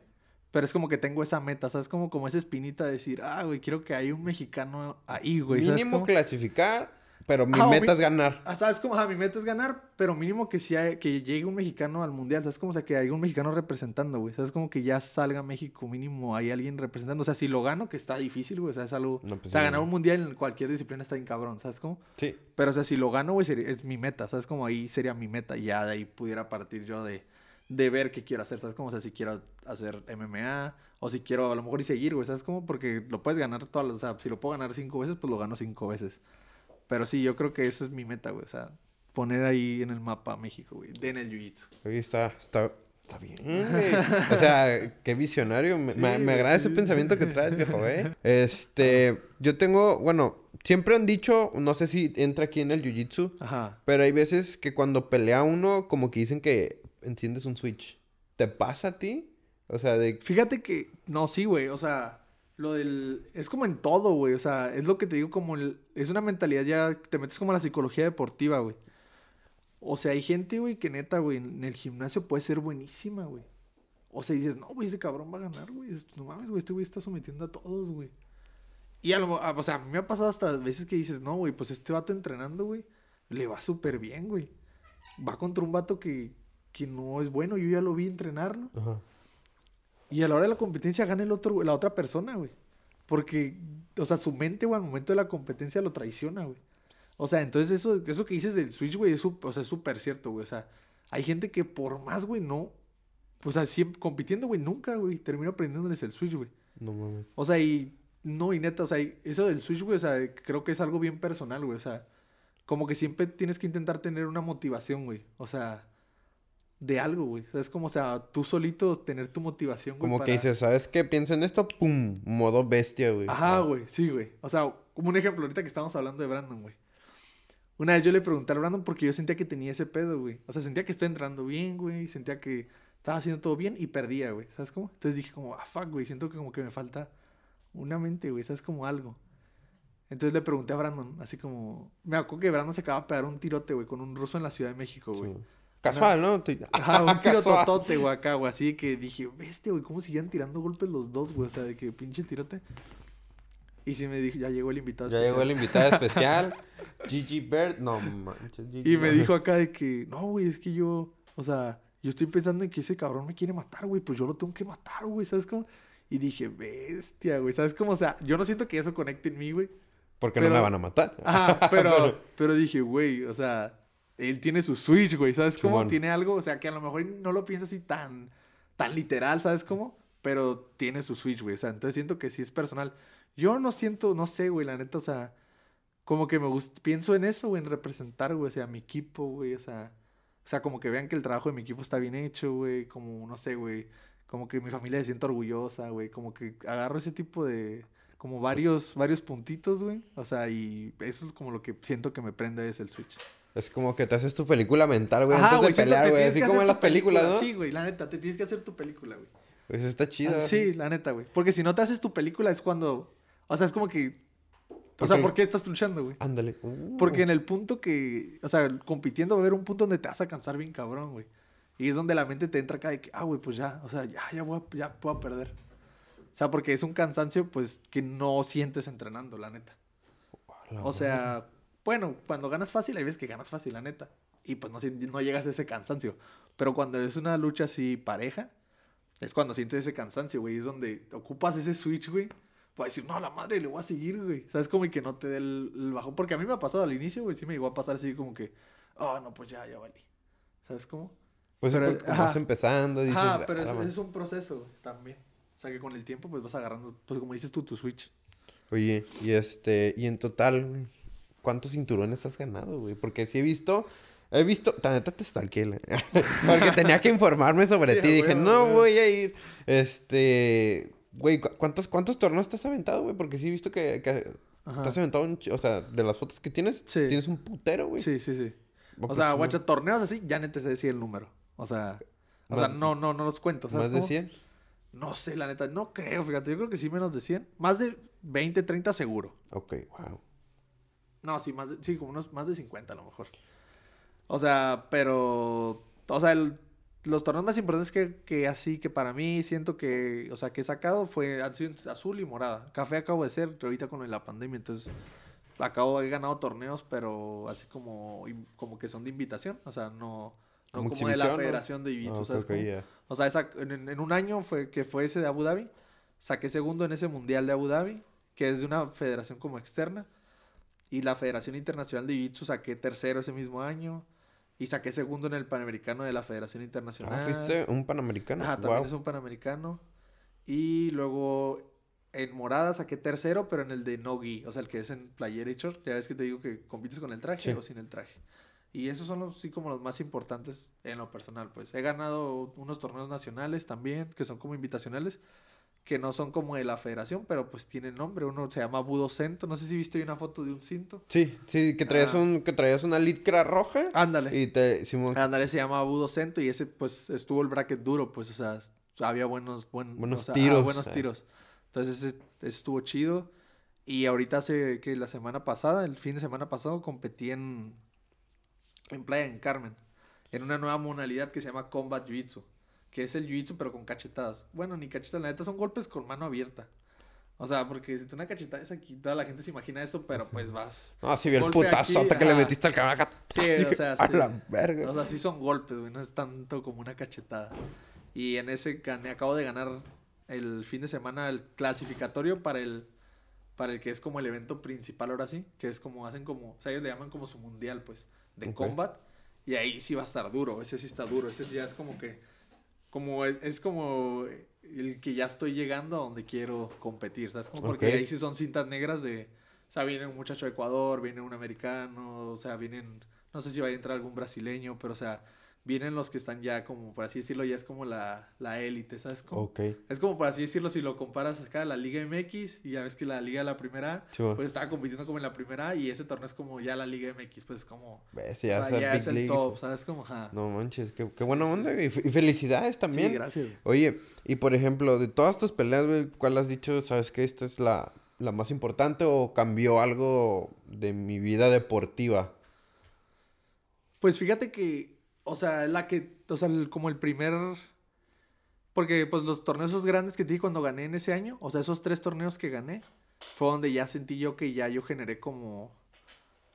pero es como que tengo esa meta, ¿sabes? Como, como esa espinita de decir, ah, güey, quiero que haya un mexicano ahí, güey. ¿sabes Mínimo cómo? clasificar, pero mi Ah, meta mi- es ganar. Ah, ¿Sabes cómo? Ajá, mi meta es ganar, pero mínimo que, sí hay- que llegue un mexicano al mundial, ¿sabes? Como, o sea, que haya un mexicano representando, güey. ¿Sabes? Como que ya salga México, mínimo hay alguien representando. O sea, si lo gano, que está difícil, güey. O sea, es algo... No, pues o sea, sí, ganar no. un mundial en cualquier disciplina está bien cabrón, ¿sabes? cómo? Sí. Pero, o sea, si lo gano, güey, sería- es mi meta, ¿sabes? Como ahí sería mi meta. Y ya de ahí pudiera partir yo de, de ver qué quiero hacer, ¿sabes? Como, o sea, si quiero hacer MMA o si quiero a lo mejor y seguir, güey, ¿sabes? Como porque lo puedes ganar todas las... O sea, si lo puedo ganar cinco veces, pues lo gano cinco veces. Pero sí, yo creo que eso es mi meta, güey. O sea, poner ahí en el mapa México, güey. De en el jiu-jitsu. Ahí está, está, está bien, güey. O sea, qué visionario. Me, Sí, me- agrada ese pensamiento que traes, viejo, ¿eh? Este, yo tengo, bueno, siempre han dicho, no sé si entra aquí en el jiu-jitsu, pero hay veces que cuando pelea uno, como que dicen que enciendes un switch. ¿Te pasa a ti? O sea, de... Fíjate que, no, sí, güey, o sea, lo del, es como en todo, güey, o sea, es lo que te digo, como el, es una mentalidad ya, te metes como a la psicología deportiva, güey. O sea, hay gente, güey, que neta, güey, en el gimnasio puede ser buenísima, güey. O sea, dices, no, güey, este cabrón va a ganar, güey, no mames, güey, este güey está sometiendo a todos, güey. Y a lo, o sea, a mí me ha pasado hasta veces que dices, no, güey, pues este vato entrenando, güey, le va súper bien, güey. Va contra un vato que, que no es bueno, yo ya lo vi entrenar, ¿no? Ajá. Y a la hora de la competencia gana el otro, la otra persona, güey. Porque, o sea, su mente, güey, al momento de la competencia lo traiciona, güey. O sea, entonces eso, eso que dices del Switch, güey, es o sea, súper cierto, güey. O sea, hay gente que por más, güey, no. O sea, siempre compitiendo, güey, nunca, güey, termina aprendiéndoles el Switch, güey. No mames. O sea, y no, y neta, o sea, eso del Switch, güey, o sea, creo que es algo bien personal, güey. O sea, como que siempre tienes que intentar tener una motivación, güey. O sea, de algo, güey. Es como, o sea, tú solito tener tu motivación, güey. Como que dices, ¿sabes qué? Pienso en esto, pum, modo bestia, güey. Ajá, Ah. güey, sí, güey. O sea, como un ejemplo, ahorita que estamos hablando de Brandon, güey. Una vez yo le pregunté a Brandon porque yo sentía que tenía ese pedo, güey. O sea, sentía que estaba entrando bien, güey. Sentía que estaba haciendo todo bien y perdía, güey. ¿Sabes cómo? Entonces dije como, ah, fuck, güey. Siento que como que me falta una mente, güey. ¿Sabes? Como algo. Entonces le pregunté a Brandon, así como... Me acuerdo que Brandon se acaba de pegar un tirote, güey, con un ruso en la Ciudad de México, Sí. Casual, ¿no? Tú- Ajá, un tiro totote, güey, acá, güey. Así que dije, bestia, güey, ¿cómo siguen tirando golpes los dos, güey? O sea, de que pinche tirote. Y sí me dijo, ya llegó el invitado. Ya llegó el especial. invitado especial. Gigi Bird. No manches, Gigi. Y me dijo acá de que, no, güey, es que yo, o sea, yo estoy pensando en que ese cabrón me quiere matar, güey, pues yo lo tengo que matar, güey, ¿sabes cómo? Y dije, bestia, güey, ¿sabes cómo? O sea, yo no siento que eso conecte en mí, güey. Porque no me van a matar. Ajá, pero, pero dije, güey, o sea, él tiene su switch, güey, ¿sabes cómo? Tiene algo, o sea, que a lo mejor no lo piensa así tan, tan literal, ¿sabes cómo? Pero tiene su switch, güey, o sea, entonces siento que sí es personal. Yo no siento, no sé, güey, la neta, o sea, como que me gusta, pienso en eso, güey, en representar, güey, o sea, mi equipo, güey, o sea, o sea, como que vean que el trabajo de mi equipo está bien hecho, güey, como, no sé, güey, como que mi familia se siente orgullosa, güey, como que agarro ese tipo de, como varios, varios puntitos, güey, o sea, y eso es como lo que siento que me prende es el Switch. Es como que te haces tu película mental, güey, antes de pelear, güey, así como en las películas, ¿no? Sí, güey, la neta, te tienes que hacer tu película, güey. Pues está chido. Ah, sí, la neta, güey. Porque si no te haces tu película es cuando, o sea, es como que o sea, ¿por qué estás luchando, güey? Ándale. Porque en el punto que, o sea, compitiendo va a haber un punto donde te vas a cansar bien cabrón, güey. Y es donde la mente te entra acá de que, ah, güey, pues ya, o sea, ya, ya, voy a, ya puedo perder. O sea, porque es un cansancio, pues, que no sientes entrenando, la neta. O sea, bueno, cuando ganas fácil, hay veces que ganas fácil, la neta. Y pues no, no llegas a ese cansancio. Pero cuando es una lucha así pareja, es cuando sientes ese cansancio, güey. Es donde ocupas ese switch, güey Puedes decir, no, la madre, le voy a seguir, güey. ¿Sabes? Como que no te dé el, bajón. Porque a mí me ha pasado al inicio, güey. Sí me llegó a pasar así como que, oh, no, pues ya, ya valí. ¿Sabes cómo? Pues pero, vas empezando. Dices, ajá, pero es, es, un proceso también. O sea, que con el tiempo, pues vas agarrando, pues como dices tú, tu switch. Oye, y este, y en total, ¿cuántos cinturones has ganado, güey? Porque sí he visto. He visto, la neta te stalkeé, porque tenía que informarme sobre ti. Dije, no voy a ir. Este, Güey, ¿cuántos, ¿cuántos torneos te has aventado, güey? Porque sí he visto que, que te has aventado un... O sea, de las fotos que tienes, tienes un putero, güey. Sí, sí, sí. O sea, guacha, torneos así, ya neta se decía el número. O sea, o sea, no, no, no los cuento. ¿Más de 100? No sé, la neta, no creo, fíjate. Yo creo que sí menos de 100. Más de 20, 30 seguro. Ok, wow. No, sí, más de, sí, como unos más de 50 a lo mejor. O sea, pero... O sea, el los torneos más importantes que, que, así que para mí siento que, o sea, que he sacado fue azul y morada. Café acabo de ser ahorita con la pandemia, entonces acabo he ganado torneos, pero así como como que son de invitación, o sea, no como, de la Federación de Ibitos, ah, O sea, esa, en, un año fue que fue ese de Abu Dhabi, saqué segundo en ese Mundial de Abu Dhabi, que es de una federación como externa, y la Federación Internacional de Ibitos saqué tercero ese mismo año. Y saqué segundo en el Panamericano de la Federación Internacional. Ah, fuiste un Panamericano. Ajá, también es un Panamericano. Y luego en Morada saqué tercero, pero en el de Nogi, o sea, el que es en Player Short. Ya ves que te digo que compites con el traje o sin el traje. Y esos son los, sí como los más importantes en lo personal, pues. He ganado unos torneos nacionales también, que son como invitacionales que no son como de la federación, pero pues tienen nombre. Uno se llama Budocento. No sé si viste una foto de un cinto. Sí, sí, que traías, ah. un, que traías una litcra roja. Ándale. Y te... Ándale, se llama Budocento y ese pues estuvo el bracket duro, pues, o sea, había buenos, buenos tiros. buenos tiros. Entonces ese, estuvo chido. Y ahorita hace que la semana pasada, el fin de semana pasado, competí en, en Playa en Carmen. En una nueva modalidad que se llama Combat Jiu-Jitsu que es el jiu-jitsu, pero con cachetadas. Bueno, ni cachetadas, la neta son golpes con mano abierta. O sea, porque si tú una cachetada es aquí, toda la gente se imagina esto, pero pues vas. No, si vi el putazote que le metiste al cabrón Sí, o sea, la verga. O sea, sí son golpes, güey, no es tanto como una cachetada. Y en ese gané, acabo de ganar el fin de semana el clasificatorio para el para el que es como el evento principal ahora sí, que es como hacen como, o sea, ellos le llaman como su mundial, pues, de combat. Y ahí sí va a estar duro, ese sí está duro, ese ya es como que como es, como el que ya estoy llegando a donde quiero competir, ¿sabes? Como porque ahí sí son cintas negras de, o sea, viene un muchacho de Ecuador, viene un americano, o sea, vienen, no sé si va a entrar algún brasileño, pero o sea, vienen los que están ya como, por así decirlo, ya es como la, la élite, ¿sabes? Como, Es como, por así decirlo, si lo comparas acá la Liga MX y ya ves que la Liga de la Primera, pues estaba compitiendo como en la Primera y ese torneo es como ya la Liga MX, pues como... ¿Ves? Ya, es el top, ¿sabes? Como, ja. No manches, qué, qué buena onda y, felicidades también. Sí, gracias. Oye, y por ejemplo, de todas tus peleas, ¿cuál has dicho, sabes que esta es la, la más importante o cambió algo de mi vida deportiva? Pues fíjate que o sea, la que, o sea, como el primer... Porque pues los torneos grandes que te di cuando gané en ese año, o sea, esos tres torneos que gané, fue donde ya sentí yo que ya yo generé como,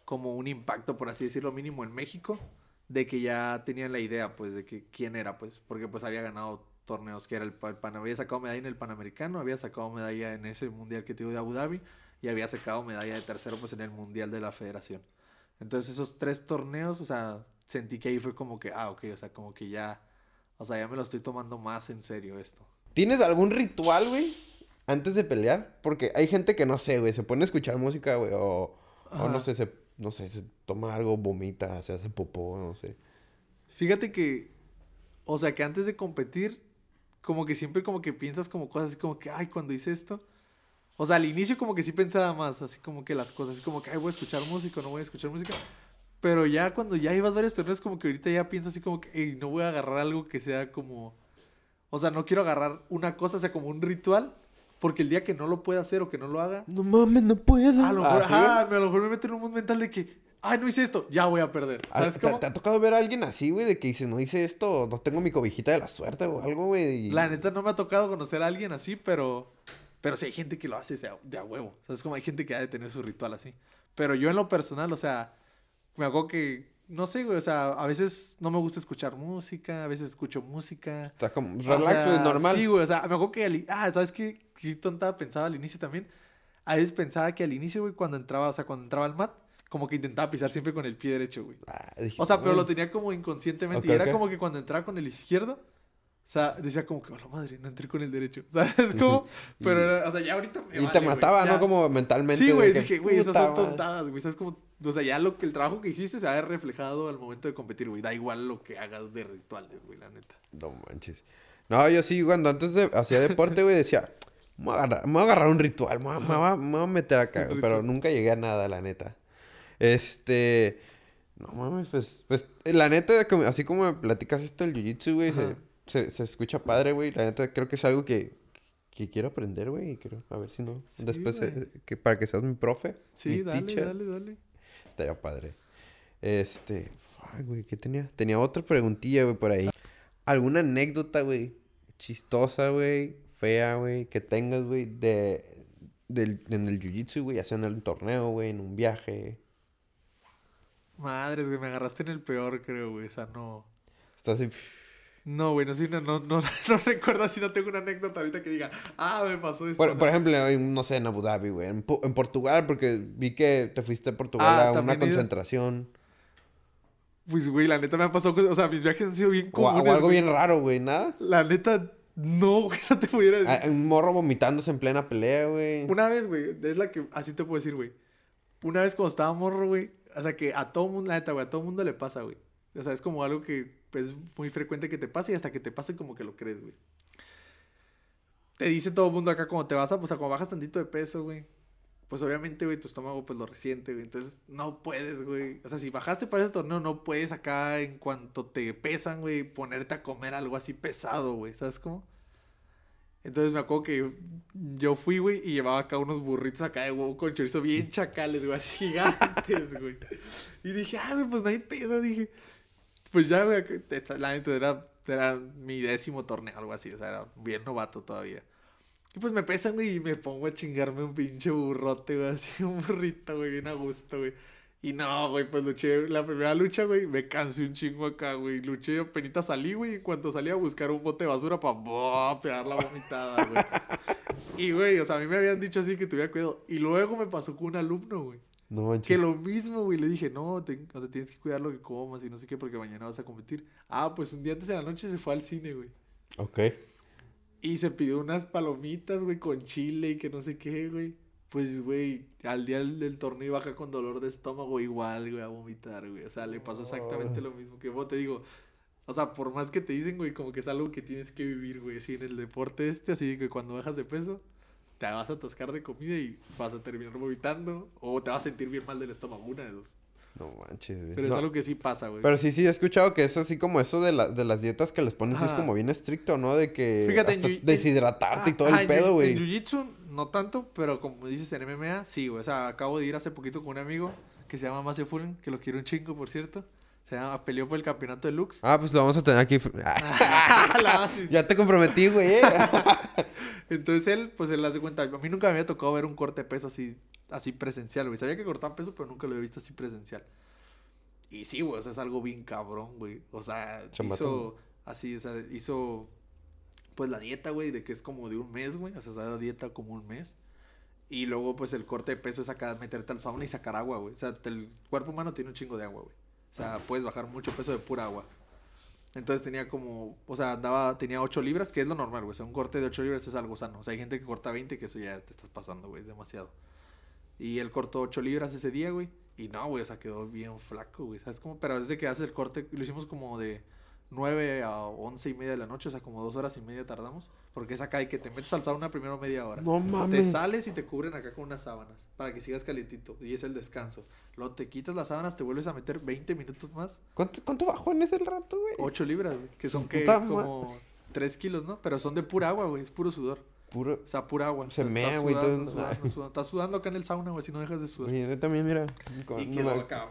como un impacto, por así decirlo, mínimo en México, de que ya tenían la idea, pues, de que quién era, pues, porque pues había ganado torneos que era el, el había sacado medalla en el Panamericano, había sacado medalla en ese mundial que te digo de Abu Dhabi y había sacado medalla de tercero pues en el mundial de la Federación. Entonces esos tres torneos, o sea, sentí que ahí fue como que, ah, ok, o sea, como que ya, o sea, ya me lo estoy tomando más en serio esto. ¿Tienes algún ritual, güey? Antes de pelear, porque hay gente que no sé, güey, se pone a escuchar música, güey, o, O no sé, se, no sé, se toma algo, vomita, se hace popó, no sé. Fíjate que, o sea, que antes de competir, como que siempre como que piensas como cosas así como que, ay, cuando hice esto. O sea, al inicio como que sí pensaba más, así como que las cosas, así como que, ay, voy a escuchar música, no voy a escuchar música. Pero ya cuando ya ibas varios torneos, como que ahorita ya piensas así como que, "Ey, no voy a agarrar algo que sea como... O sea, no quiero agarrar una cosa, o sea, como un ritual, porque el día que no lo pueda hacer o que no lo haga, No mames, no puedo. a lo mejor, Ah, ¿sí? ajá, a lo mejor me meto en un mundo mental de que, ay, no hice esto, ya voy a perder. Ah, ¿Sabes ¿Te, cómo? te ha tocado ver a alguien así, güey, de que dice, no hice esto, no tengo mi cobijita de la suerte o algo, güey? y- La neta no me ha tocado conocer a alguien así, pero. Pero sí hay gente que lo hace de a, de a huevo. O sea, es como hay gente que ha de tener su ritual así. Pero yo en lo personal, o sea, me hago que. No sé, güey. O sea, a veces no me gusta escuchar música, a veces escucho música. Está como O relax, sea, güey, normal. Sí, güey. O sea, me acuerdo que. al- ah, ¿sabes qué? Qué tonta pensaba al inicio también. A veces pensaba que al inicio, güey, cuando entraba, o sea, cuando entraba al mat, como que intentaba pisar siempre con el pie derecho, güey. Ah, dije, O sea, pero lo tenía como inconscientemente. Ok, y era ok. como que cuando entraba con el izquierdo, o sea, decía como que, oh, la madre, no entré con el derecho. ¿Sabes cómo? Pero, era- o sea, ya ahorita me Y vale, te mataba, ya. ¿no? Como mentalmente. Sí, güey, dije, güey, esas "Puta son madre". tontadas, güey. ¿Sabes cómo? O sea, ya lo que el trabajo que hiciste se va a ver reflejado al momento de competir, güey. Da igual lo que hagas de rituales, güey, la neta. No manches. No, yo sí, cuando antes de, hacía deporte, güey, decía, me voy a agarrar, me voy a agarrar un ritual, me voy, me voy me voy a meter acá, pero nunca llegué a nada, la neta. Este, no mames, pues, pues, la neta, así como me platicas esto del jiu-jitsu, güey, se, se, se escucha padre, güey, la neta, creo que es algo que, que quiero aprender, güey, y creo, a ver si no, Sí, después, eh, que para que seas mi profe, Sí, mi dale, teacher. dale, dale. Estaría padre. Este, fuck, güey, ¿qué tenía? Tenía otra preguntilla, güey, por ahí. ¿Alguna anécdota, güey? Chistosa, güey, fea, güey, que tengas, güey, de, del, en el jiu-jitsu, güey, ya sea en el torneo, güey, en un viaje. Madres, güey, me agarraste en el peor, creo, güey. O sea, no. Estás así, No, güey, no, no, no, no, no recuerdo si no tengo una anécdota ahorita que diga, ah, me pasó esto. por, ejemplo, en, no sé, en Abu Dhabi, güey, en, en Portugal, porque vi que te fuiste a Portugal Ah, a una he concentración. Pues, güey, la neta me ha pasado, cosas- o sea, mis viajes han sido bien O, o comunes. algo güey. bien raro, güey, ¿nada? La neta, no, güey, no te pudiera decir. Ah, Un morro vomitándose en plena pelea, güey. Una vez, güey, es la que, así te puedo decir, güey. Una vez cuando estaba morro, güey, o sea, que a todo mundo, la neta, güey, a todo mundo le pasa, güey. O sea, es como algo que pues, es muy frecuente que te pase y hasta que te pase como que lo crees, güey. Te dice todo el mundo acá cuando te vas a, pues, a cuando bajas tantito de peso, güey. Pues obviamente, güey, tu estómago pues lo resiente, güey. Entonces no puedes, güey. O sea, si bajaste para ese torneo, no puedes acá en cuanto te pesan, güey, ponerte a comer algo así pesado, güey. ¿Sabes cómo? Entonces me acuerdo que yo fui, güey, y llevaba acá unos burritos acá de huevo con chorizo bien chacales, güey, así gigantes, güey. Y dije, ah, güey, pues no hay pedo, dije. Pues ya, güey, la neta era, era mi décimo torneo, algo así, o sea, era bien novato todavía. Y pues me pesan, güey, y me pongo a chingarme un pinche burrote, güey, así, un burrito, güey, bien a gusto, güey. Y no, güey, pues luché, la primera lucha, güey, me cansé un chingo acá, güey. Luché, apenas salí, güey, y en cuanto salí a buscar un bote de basura para pegar la vomitada, güey. Y, güey, o sea, a mí me habían dicho así que tuviera cuidado. Y luego me pasó con un alumno, güey. No manches. Que lo mismo, güey. Le dije, no, te- o sea, tienes que cuidar lo que comas y no sé qué, porque mañana vas a competir. Ah, pues un día antes de la noche se fue al cine, güey. Ok. Y se pidió unas palomitas, güey, con chile y que no sé qué, güey. Pues, güey, al día del, del torneo iba acá con dolor de estómago igual, güey, a vomitar, güey. O sea, le pasó exactamente lo mismo que vos, te digo. O sea, por más que te dicen, güey, como que es algo que tienes que vivir, güey. Así en el deporte este, así que cuando bajas de peso, te vas a atascar de comida y vas a terminar vomitando. O te vas a sentir bien mal del estómago, una de dos. No manches, güey. Pero No, es algo que sí pasa, güey. Pero sí, sí, he escuchado que es así como eso de, la, de las dietas que les ponen, sí es como bien estricto, ¿no? De que Fíjate, en hasta jiu- en- deshidratarte y todo Ah, el pedo, güey. En Jiu-Jitsu no tanto, pero como dices en MMA, sí, güey. O sea, acabo de ir hace poquito con un amigo que se llama Macio Fullen, que lo quiero un chingo, por cierto. Se llama, peleó por el campeonato de Lux. Ah, pues lo vamos a tener aquí. Ah, base. ya te comprometí, güey. eh. Entonces él, pues él hace cuenta, a mí nunca me había tocado ver un corte de peso así, así presencial, güey. Sabía que cortaban peso, pero nunca lo había visto así presencial. Y sí, güey, o sea, es algo bien cabrón, güey. O sea, Se hizo así, o sea, hizo pues la dieta, güey, de que es como de un mes, güey. O sea, la dieta como un mes. Y luego, pues el corte de peso es acá meterte al sauna y sacar agua, güey. O sea, el cuerpo humano tiene un chingo de agua, güey. O sea, puedes bajar mucho peso de pura agua. Entonces tenía como, o sea, andaba, tenía 8 libras, que es lo normal, güey. O sea, un corte de 8 libras es algo sano. O sea, hay gente que corta 20, que eso ya te estás pasando, güey, es demasiado. Y él cortó 8 libras ese día, güey. Y no, güey, o sea, quedó bien flaco, güey. ¿Sabes cómo? Pero desde que hace el corte, lo hicimos como de 9 a 11 y media de la noche, o sea, como dos horas y media tardamos. Porque es acá y que te metes al sauna primero media hora. No Te mames. sales y te cubren acá con unas sábanas para que sigas calientito. Y es el descanso. Luego te quitas las sábanas, te vuelves a meter 20 minutos más. ¿Cuánto, cuánto bajó en ese rato, güey? 8 libras, güey, que son que como 3 kilos, ¿no? Pero son de pura agua, güey, es puro sudor. Puro. O sea, pura agua. Se sea, mea, güey, sudando, todo- sudando, sudando. Estás sudando acá en el sauna, güey, si no dejas de sudar. Oye, yo también, mira. Y quedó acá,